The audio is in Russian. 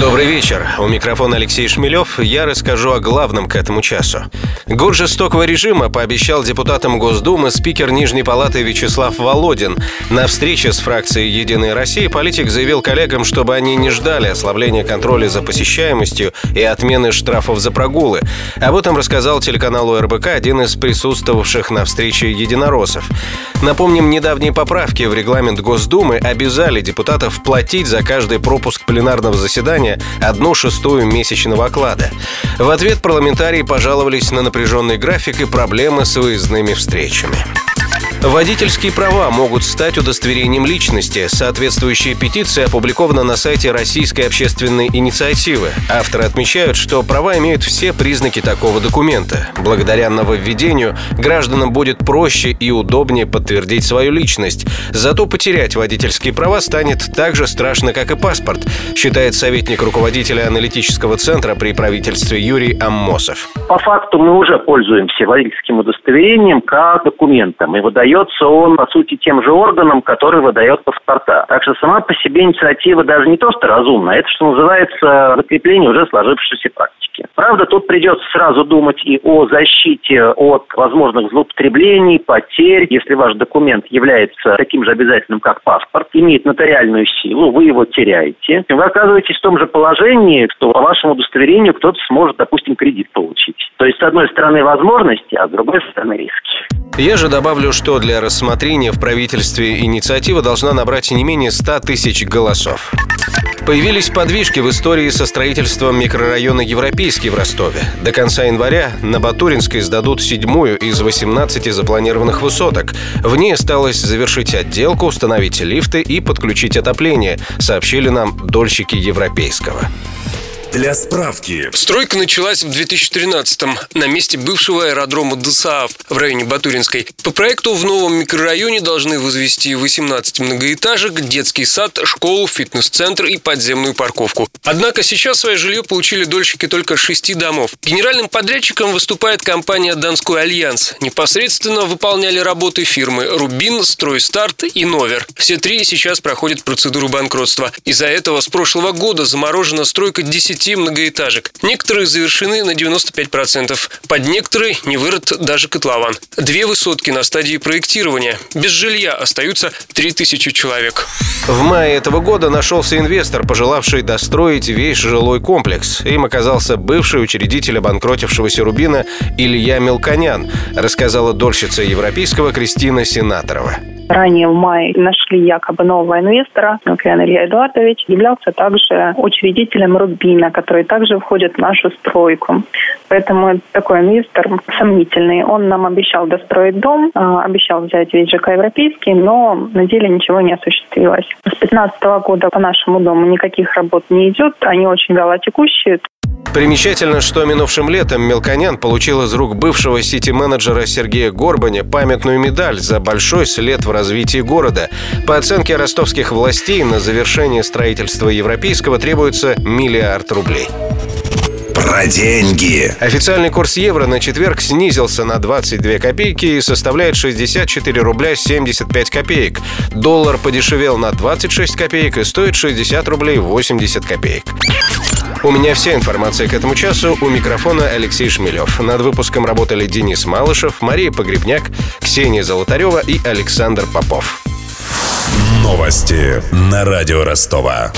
Добрый вечер. У микрофона Алексей Шмелев. Я расскажу о главном к этому часу. Год жестокого режима пообещал депутатам Госдумы спикер Нижней Палаты Вячеслав Володин. На встрече с фракцией «Единая Россия» политик заявил коллегам, чтобы они не ждали ослабления контроля за посещаемостью и отмены штрафов за прогулы. Об этом рассказал телеканалу РБК один из присутствовавших на встрече единороссов. Напомним, недавние поправки в регламент Госдумы обязали депутатов платить за каждый пропуск пленарного заседания населения одну шестую месячного оклада. В ответ парламентарии пожаловались на напряженный график и проблемы с выездными встречами. Водительские права могут стать удостоверением личности. Соответствующая петиция опубликована на сайте Российской общественной инициативы. Авторы отмечают, что права имеют все признаки такого документа. Благодаря нововведению гражданам будет проще и удобнее подтвердить свою личность. Зато потерять водительские права станет так же страшно, как и паспорт, считает советник руководителя аналитического центра при правительстве Юрий Аммосов. По факту мы уже пользуемся водительским удостоверением как документом и выдаем выдается он, по сути, тем же органам, который выдает паспорта. Так что сама по себе инициатива даже не то, что разумная, это, что называется, закрепление уже сложившейся практики. Правда, тут придется сразу думать и о защите от возможных злоупотреблений, потерь. Если ваш документ является таким же обязательным, как паспорт, имеет нотариальную силу, вы его теряете. Вы оказываетесь в том же положении, что по вашему удостоверению кто-то сможет, допустим, кредит получить. То есть, с одной стороны, возможности, а с другой стороны, риски. Я же добавлю, что для рассмотрения в правительстве инициатива должна набрать не менее 100 тысяч голосов. Появились подвижки в истории со строительством микрорайона Европейский в Ростове. До конца января на Батуринской сдадут седьмую из 18 запланированных высоток. В ней осталось завершить отделку, установить лифты и подключить отопление, сообщили нам дольщики Европейского. Для справки. Стройка началась в 2013-м на месте бывшего аэродрома ДСААФ в районе Батуринской. По проекту в новом микрорайоне должны возвести 18 многоэтажек, детский сад, школу, фитнес-центр и подземную парковку. Однако сейчас свое жилье получили дольщики только шести домов. Генеральным подрядчиком выступает компания «Донской альянс». Непосредственно выполняли работы фирмы «Рубин», «Стройстарт» и «Новер». Все три сейчас проходят процедуру банкротства. Из-за этого с прошлого года заморожена стройка 10 10 многоэтажек. Некоторые завершены на 95%. Под некоторые не вырод даже котлован. Две высотки на стадии проектирования. Без жилья остаются 3000 человек. В мае этого года нашелся инвестор, пожелавший достроить весь жилой комплекс. Им оказался бывший учредитель обанкротившегося Рубина Илья Мелконян, рассказала дольщица европейского Кристина Сенаторова. Ранее в мае нашли якобы нового инвестора. Лукьян Илья Эдуардович являлся также учредителем Рубина, который также входит в нашу стройку. Поэтому такой инвестор сомнительный. Он нам обещал достроить дом, а, обещал взять весь ЖК европейский, но на деле ничего не осуществилось. С 2015 года по нашему дому никаких работ не идет, они очень вялотекущие. Примечательно, что минувшим летом Мелконян получил из рук бывшего сити-менеджера Сергея Горбаня памятную медаль за большой след в развитии города. По оценке ростовских властей, на завершение строительства европейского требуется миллиард рублей. Про деньги. Официальный курс евро на четверг снизился на 22 копейки и составляет 64 рубля 75 копеек. Доллар подешевел на 26 копеек и стоит 60 рублей 80 копеек. У меня вся информация к этому часу. У микрофона Алексей Шмелев. Над выпуском работали Денис Малышев, Мария Погребняк, Ксения Золотарева и Александр Попов. Новости на радио Ростова.